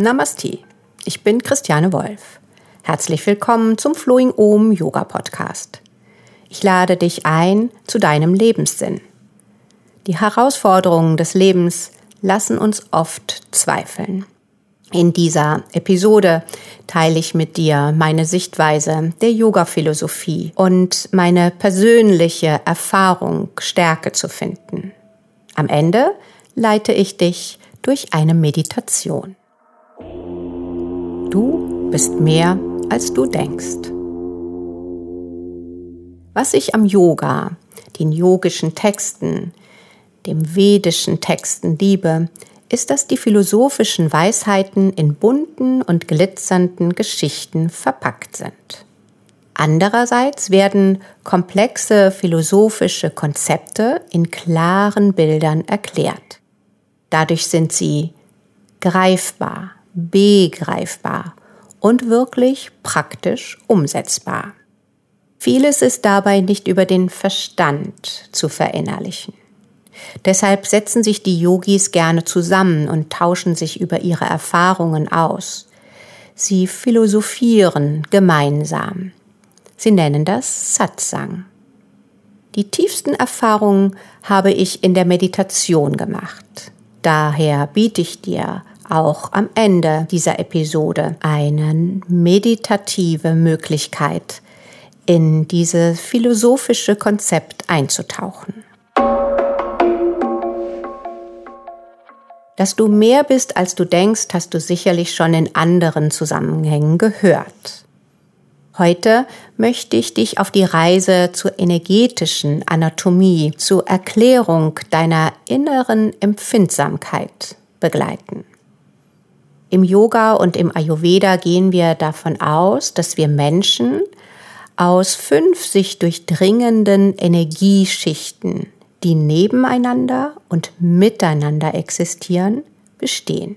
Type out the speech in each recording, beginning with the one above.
Namaste, ich bin Christiane Wolf. Herzlich willkommen zum Flowing Om Yoga Podcast. Ich lade dich ein zu deinem Lebenssinn. Die Herausforderungen des Lebens lassen uns oft zweifeln. In dieser Episode teile ich mit dir meine Sichtweise der Yoga-Philosophie und meine persönliche Erfahrung, Stärke zu finden. Am Ende leite ich dich durch eine Meditation. Du bist mehr, als du denkst. Was ich am Yoga, den yogischen Texten, dem vedischen Texten liebe, ist, dass die philosophischen Weisheiten in bunten und glitzernden Geschichten verpackt sind. Andererseits werden komplexe philosophische Konzepte in klaren Bildern erklärt. Dadurch sind sie greifbar, begreifbar und wirklich praktisch umsetzbar. Vieles ist dabei nicht über den Verstand zu verinnerlichen. Deshalb setzen sich die Yogis gerne zusammen und tauschen sich über ihre Erfahrungen aus. Sie philosophieren gemeinsam. Sie nennen das Satsang. Die tiefsten Erfahrungen habe ich in der Meditation gemacht. Daher biete ich dir auch am Ende dieser Episode eine meditative Möglichkeit, in dieses philosophische Konzept einzutauchen. Dass du mehr bist, als du denkst, hast du sicherlich schon in anderen Zusammenhängen gehört. Heute möchte ich dich auf die Reise zur energetischen Anatomie, zur Erklärung deiner inneren Empfindsamkeit begleiten. Im Yoga und im Ayurveda gehen wir davon aus, dass wir Menschen aus fünf sich durchdringenden Energieschichten die nebeneinander und miteinander existieren, bestehen.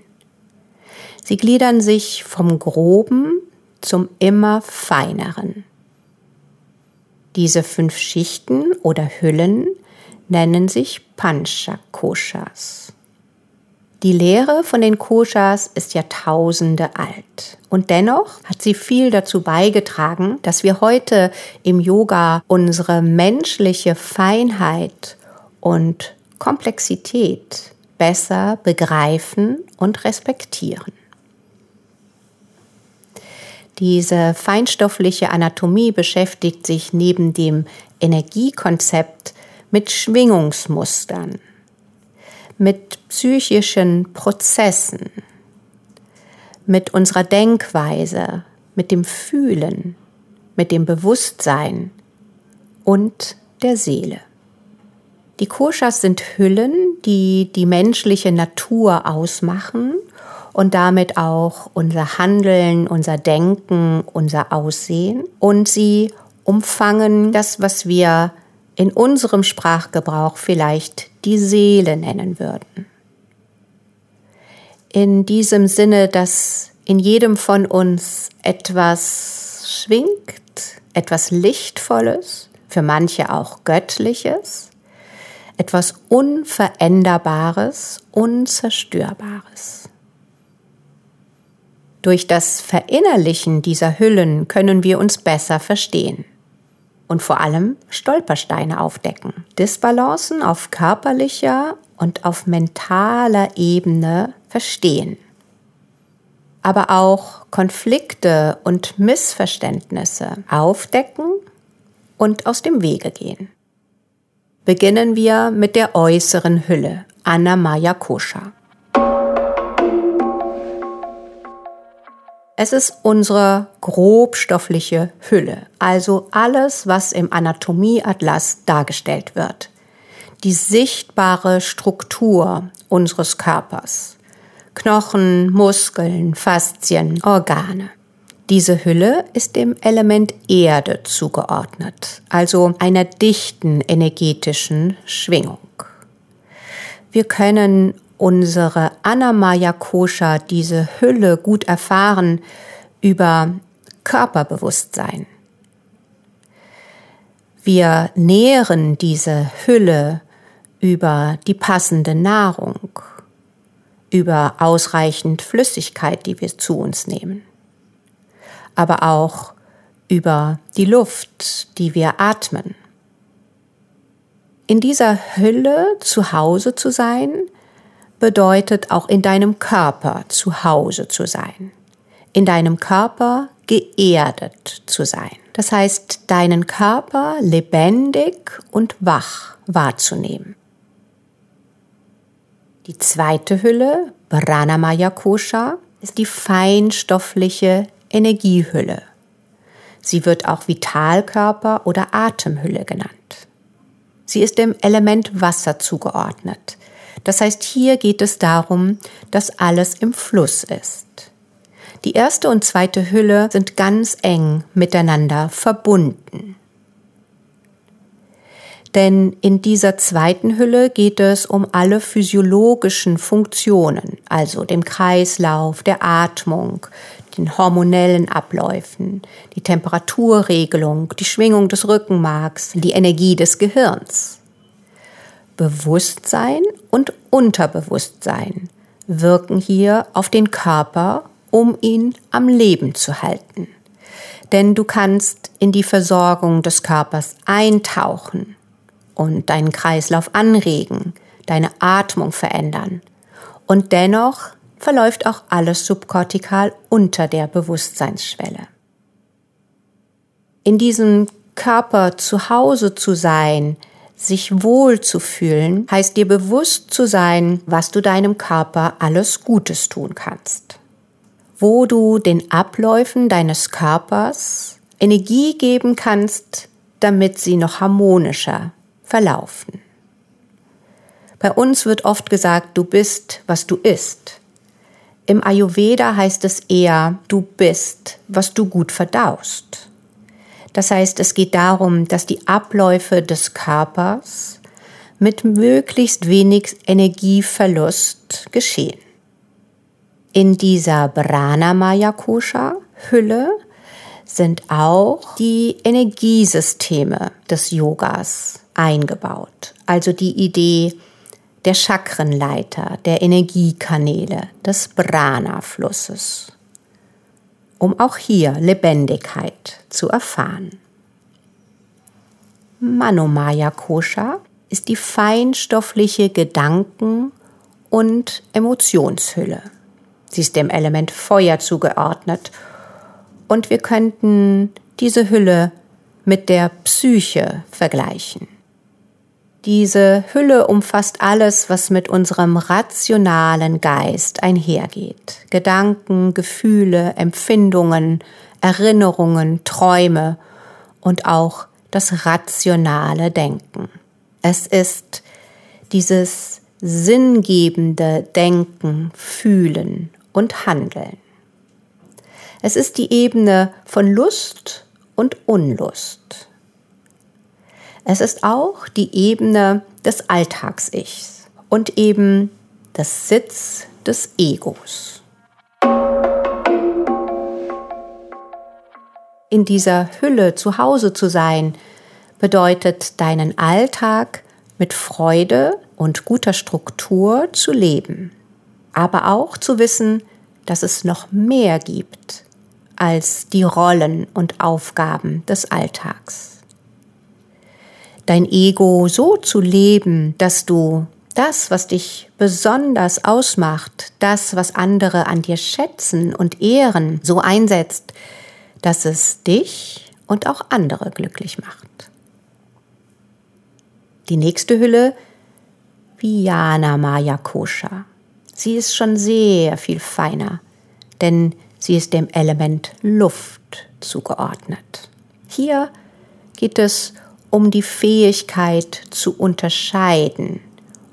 Sie gliedern sich vom groben zum immer feineren. Diese fünf Schichten oder Hüllen nennen sich Panchakoshas. Die Lehre von den Koshas ist Jahrtausende alt. Und dennoch hat sie viel dazu beigetragen, dass wir heute im Yoga unsere menschliche Feinheit und Komplexität besser begreifen und respektieren. Diese feinstoffliche Anatomie beschäftigt sich neben dem Energiekonzept mit Schwingungsmustern, mit psychischen Prozessen, mit unserer Denkweise, mit dem Fühlen, mit dem Bewusstsein und der Seele. Die Koshas sind Hüllen, die die menschliche Natur ausmachen und damit auch unser Handeln, unser Denken, unser Aussehen. Und sie umfangen das, was wir in unserem Sprachgebrauch vielleicht die Seele nennen würden. In diesem Sinne, dass in jedem von uns etwas schwingt, etwas Lichtvolles, für manche auch Göttliches, etwas Unveränderbares, Unzerstörbares. Durch das Verinnerlichen dieser Hüllen können wir uns besser verstehen und vor allem Stolpersteine aufdecken, Disbalancen auf körperlicher und auf mentaler Ebene verstehen, aber auch Konflikte und Missverständnisse aufdecken und aus dem Wege gehen. Beginnen wir mit der äußeren Hülle, Annamaya Kosha. Es ist unsere grobstoffliche Hülle, also alles, was im Anatomieatlas dargestellt wird. Die sichtbare Struktur unseres Körpers. Knochen, Muskeln, Faszien, Organe. Diese Hülle ist dem Element Erde zugeordnet, also einer dichten energetischen Schwingung. Wir können unsere Anamaya Kosha, diese Hülle, gut erfahren über Körperbewusstsein. Wir nähren diese Hülle über die passende Nahrung, über ausreichend Flüssigkeit, die wir zu uns nehmen, aber auch über die Luft, die wir atmen. In dieser Hülle zu Hause zu sein, bedeutet auch in deinem Körper zu Hause zu sein, in deinem Körper geerdet zu sein. Das heißt, deinen Körper lebendig und wach wahrzunehmen. Die zweite Hülle, Pranamaya Kosha, ist die feinstoffliche Energiehülle. Sie wird auch Vitalkörper oder Atemhülle genannt. Sie ist dem Element Wasser zugeordnet. Das heißt, hier geht es darum, dass alles im Fluss ist. Die erste und zweite Hülle sind ganz eng miteinander verbunden. Denn in dieser zweiten Hülle geht es um alle physiologischen Funktionen, also dem Kreislauf, der Atmung, den hormonellen Abläufen, die Temperaturregelung, die Schwingung des Rückenmarks, die Energie des Gehirns. Bewusstsein und Unterbewusstsein wirken hier auf den Körper, um ihn am Leben zu halten. Denn du kannst in die Versorgung des Körpers eintauchen und deinen Kreislauf anregen, deine Atmung verändern. Und dennoch verläuft auch alles subkortikal unter der Bewusstseinsschwelle. In diesem Körper zu Hause zu sein, sich wohl zu fühlen, heißt dir bewusst zu sein, was du deinem Körper alles Gutes tun kannst. Wo du den Abläufen deines Körpers Energie geben kannst, damit sie noch harmonischer, verlaufen. Bei uns wird oft gesagt, du bist, was du isst. Im Ayurveda heißt es eher, du bist, was du gut verdaust. Das heißt, es geht darum, dass die Abläufe des Körpers mit möglichst wenig Energieverlust geschehen. In dieser Pranamaya Kosha Hülle sind auch die Energiesysteme des Yogas eingebaut. Also die Idee der Chakrenleiter, der Energiekanäle, des Prana-Flusses, um auch hier Lebendigkeit zu erfahren. Manomaya Kosha ist die feinstoffliche Gedanken- und Emotionshülle. Sie ist dem Element Feuer zugeordnet und wir könnten diese Hülle mit der Psyche vergleichen. Diese Hülle umfasst alles, was mit unserem rationalen Geist einhergeht. Gedanken, Gefühle, Empfindungen, Erinnerungen, Träume und auch das rationale Denken. Es ist dieses sinngebende Denken, Fühlen und Handeln. Es ist die Ebene von Lust und Unlust. Es ist auch die Ebene des Alltags-Ichs und eben das Sitz des Egos. In dieser Hülle zu Hause zu sein, bedeutet deinen Alltag mit Freude und guter Struktur zu leben, aber auch zu wissen, dass es noch mehr gibt als die Rollen und Aufgaben des Alltags dein Ego so zu leben, dass du das, was dich besonders ausmacht, das, was andere an dir schätzen und ehren, so einsetzt, dass es dich und auch andere glücklich macht. Die nächste Hülle, Vijana Maya Kosha. Sie ist schon sehr viel feiner, denn sie ist dem Element Luft zugeordnet. Hier geht es um die Fähigkeit zu unterscheiden,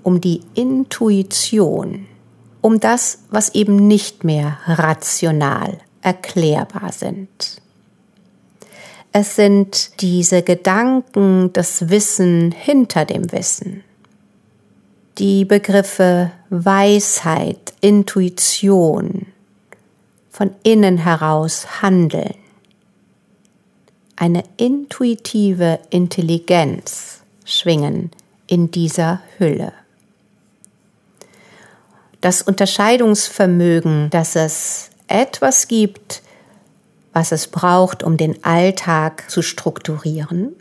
um die Intuition, um das, was eben nicht mehr rational erklärbar sind. Es sind diese Gedanken, das Wissen hinter dem Wissen. Die Begriffe Weisheit, Intuition, von innen heraus handeln eine intuitive Intelligenz schwingen in dieser Hülle. Das Unterscheidungsvermögen, dass es etwas gibt, was es braucht, um den Alltag zu strukturieren,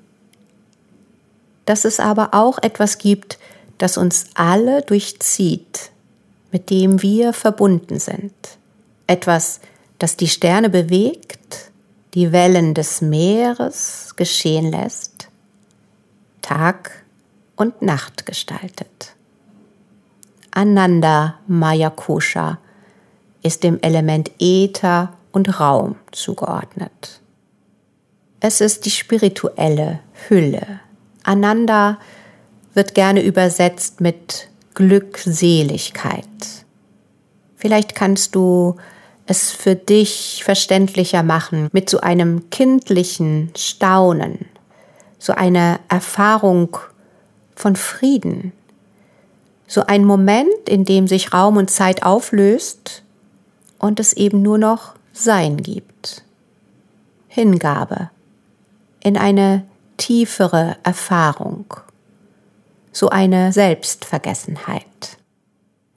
dass es aber auch etwas gibt, das uns alle durchzieht, mit dem wir verbunden sind. Etwas, das die Sterne bewegt, die Wellen des Meeres geschehen lässt, Tag und Nacht gestaltet. Ananda Mayakosha ist dem Element Äther und Raum zugeordnet. Es ist die spirituelle Hülle. Ananda wird gerne übersetzt mit Glückseligkeit. Vielleicht kannst du es für dich verständlicher machen mit so einem kindlichen Staunen, so eine Erfahrung von Frieden, so ein Moment, in dem sich Raum und Zeit auflöst und es eben nur noch Sein gibt. Hingabe in eine tiefere Erfahrung so eine Selbstvergessenheit.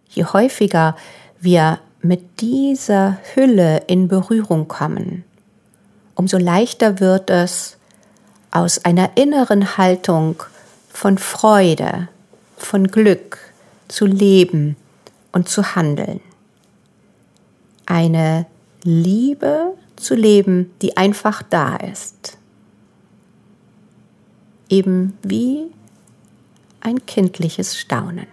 Je häufiger wir mit dieser Hülle in Berührung kommen, umso leichter wird es, aus einer inneren Haltung von Freude, von Glück zu leben und zu handeln. Eine Liebe zu leben, die einfach da ist. Eben wie ein kindliches Staunen.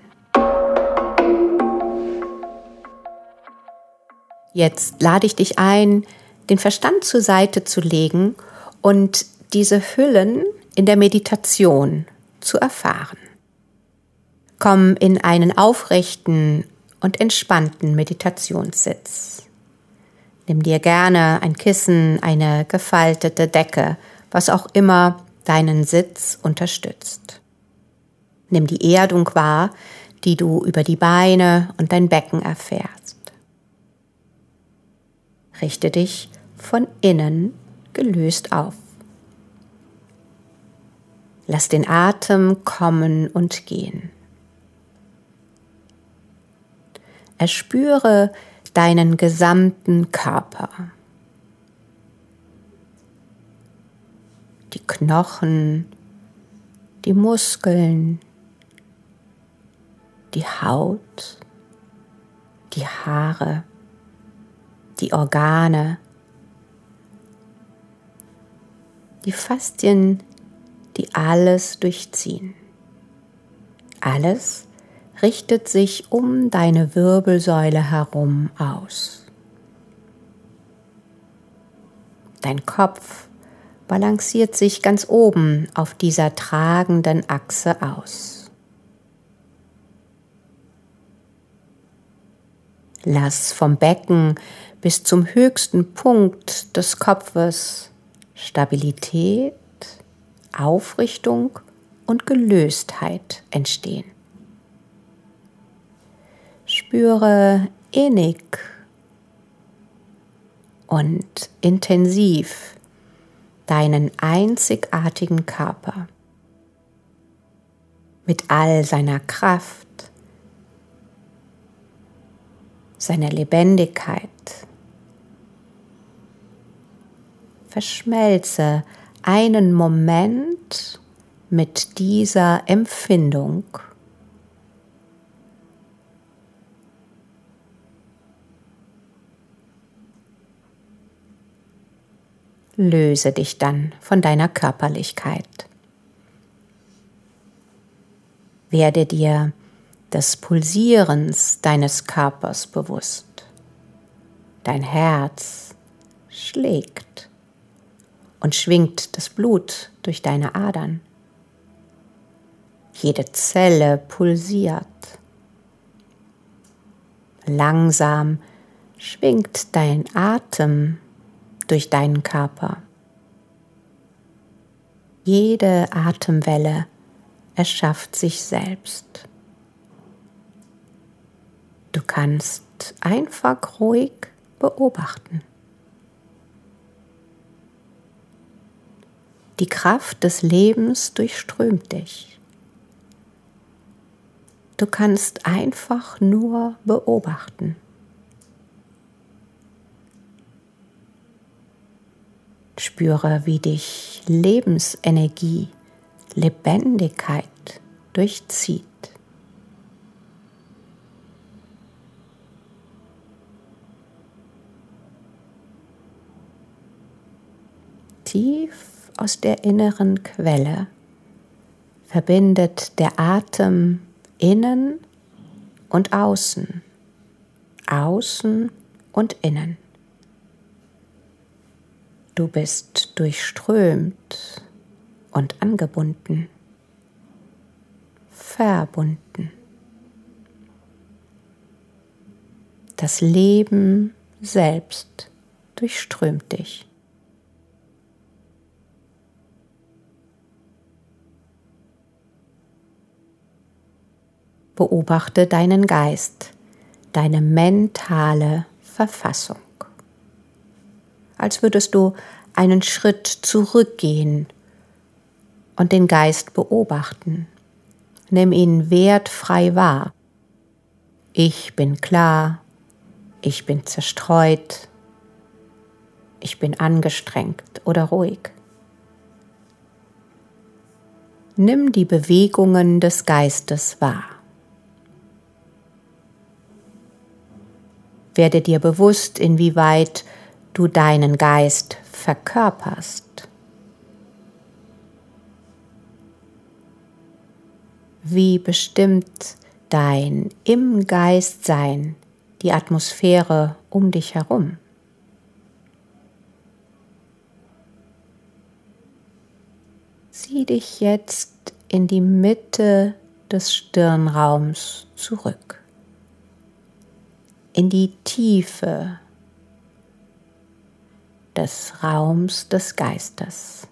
Jetzt lade ich dich ein, den Verstand zur Seite zu legen und diese Hüllen in der Meditation zu erfahren. Komm in einen aufrechten und entspannten Meditationssitz. Nimm dir gerne ein Kissen, eine gefaltete Decke, was auch immer deinen Sitz unterstützt. Nimm die Erdung wahr, die du über die Beine und dein Becken erfährst. Richte dich von innen gelöst auf. Lass den Atem kommen und gehen. Erspüre deinen gesamten Körper. Die Knochen, die Muskeln, die Haut, die Haare, die Organe, die Faszien, die alles durchziehen. Alles richtet sich um deine Wirbelsäule herum aus. Dein Kopf balanciert sich ganz oben auf dieser tragenden Achse aus. Lass vom Becken bis zum höchsten Punkt des Kopfes Stabilität, Aufrichtung und Gelöstheit entstehen. Spüre innig und intensiv deinen einzigartigen Körper mit all seiner Kraft, seiner Lebendigkeit. Verschmelze einen Moment mit dieser Empfindung. Löse dich dann von deiner Körperlichkeit. Werde dir des Pulsierens deines Körpers bewusst. Dein Herz schlägt und schwingt das Blut durch deine Adern. Jede Zelle pulsiert. Langsam schwingt dein Atem durch deinen Körper. Jede Atemwelle erschafft sich selbst. Du kannst einfach ruhig beobachten. Die Kraft des Lebens durchströmt dich. Du kannst einfach nur beobachten. Spüre, wie dich Lebensenergie, Lebendigkeit durchzieht. Tief aus der inneren Quelle verbindet der Atem innen und außen, außen und innen. Du bist durchströmt und angebunden, verbunden. Das Leben selbst durchströmt dich. Beobachte deinen Geist, deine mentale Verfassung als würdest du einen Schritt zurückgehen und den Geist beobachten. Nimm ihn wertfrei wahr. Ich bin klar, ich bin zerstreut, ich bin angestrengt oder ruhig. Nimm die Bewegungen des Geistes wahr. Werde dir bewusst, inwieweit du deinen Geist verkörperst. Wie bestimmt dein im Geist sein die Atmosphäre um dich herum? Sieh dich jetzt in die Mitte des Stirnraums zurück, in die Tiefe des Raums des Geistes.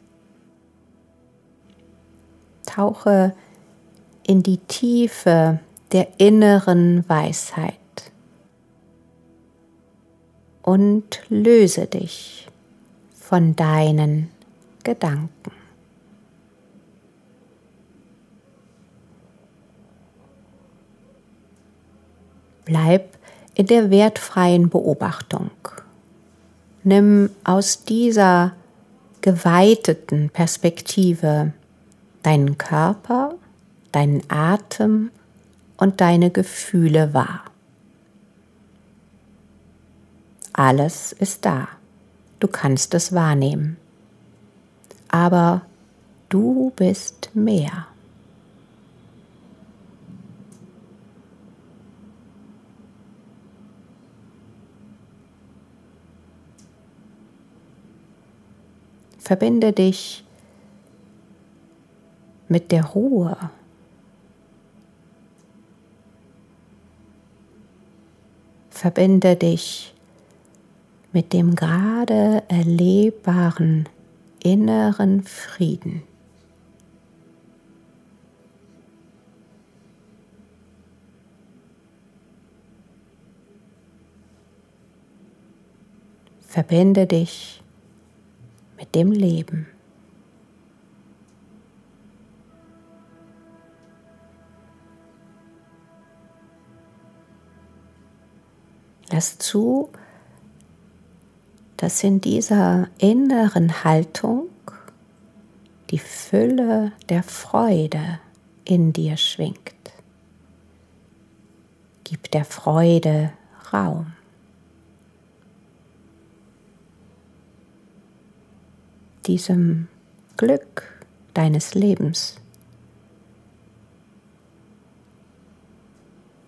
Tauche in die Tiefe der inneren Weisheit und löse dich von deinen Gedanken. Bleib in der wertfreien Beobachtung. Nimm aus dieser geweiteten Perspektive deinen Körper, deinen Atem und deine Gefühle wahr. Alles ist da. Du kannst es wahrnehmen. Aber du bist mehr. Verbinde dich mit der Ruhe. Verbinde dich mit dem gerade erlebbaren inneren Frieden. Verbinde dich mit dem Leben. Lass zu, dass in dieser inneren Haltung die Fülle der Freude in dir schwingt. Gib der Freude Raum. Diesem Glück deines Lebens,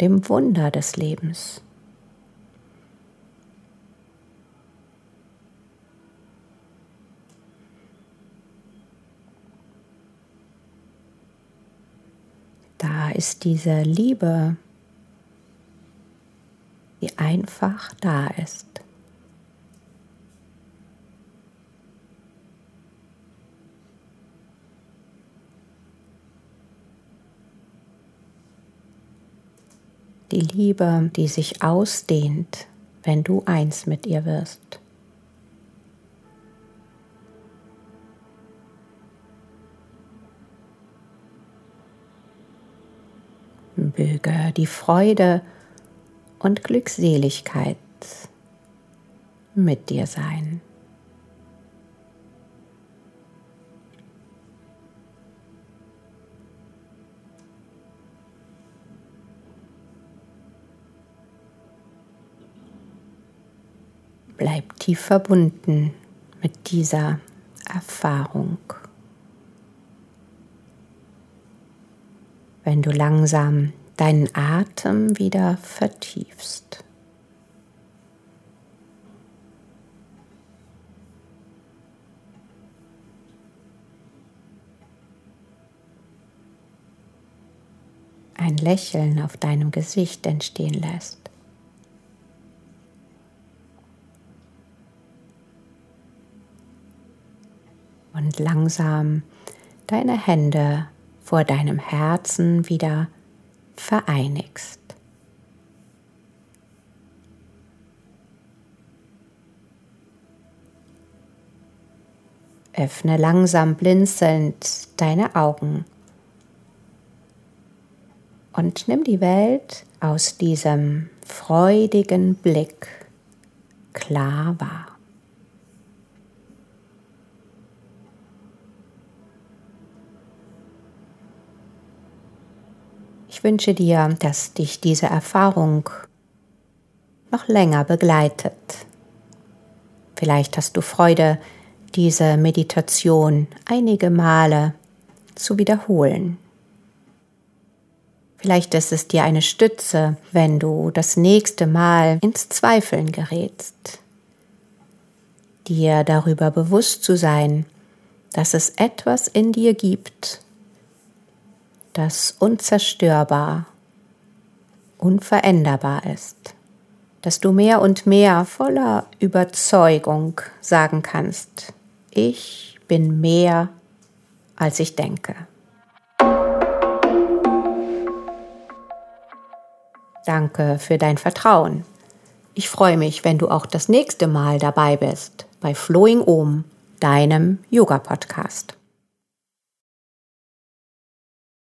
dem Wunder des Lebens. Da ist diese Liebe, die einfach da ist. die Liebe, die sich ausdehnt, wenn du eins mit ihr wirst. Möge die Freude und Glückseligkeit mit dir sein. Bleib tief verbunden mit dieser Erfahrung. Wenn du langsam deinen Atem wieder vertiefst. ein Lächeln auf deinem Gesicht entstehen lässt. Und langsam deine Hände vor deinem Herzen wieder vereinigst. Öffne langsam blinzelnd deine Augen und nimm die Welt aus diesem freudigen Blick klar wahr. Ich wünsche dir, dass dich diese Erfahrung noch länger begleitet. Vielleicht hast du Freude, diese Meditation einige Male zu wiederholen. Vielleicht ist es dir eine Stütze, wenn du das nächste Mal ins Zweifeln gerätst. Dir darüber bewusst zu sein, dass es etwas in dir gibt, das unzerstörbar, unveränderbar ist, dass du mehr und mehr voller Überzeugung sagen kannst, ich bin mehr, als ich denke. Danke für dein Vertrauen. Ich freue mich, wenn du auch das nächste Mal dabei bist bei Flowing Om, deinem Yoga-Podcast.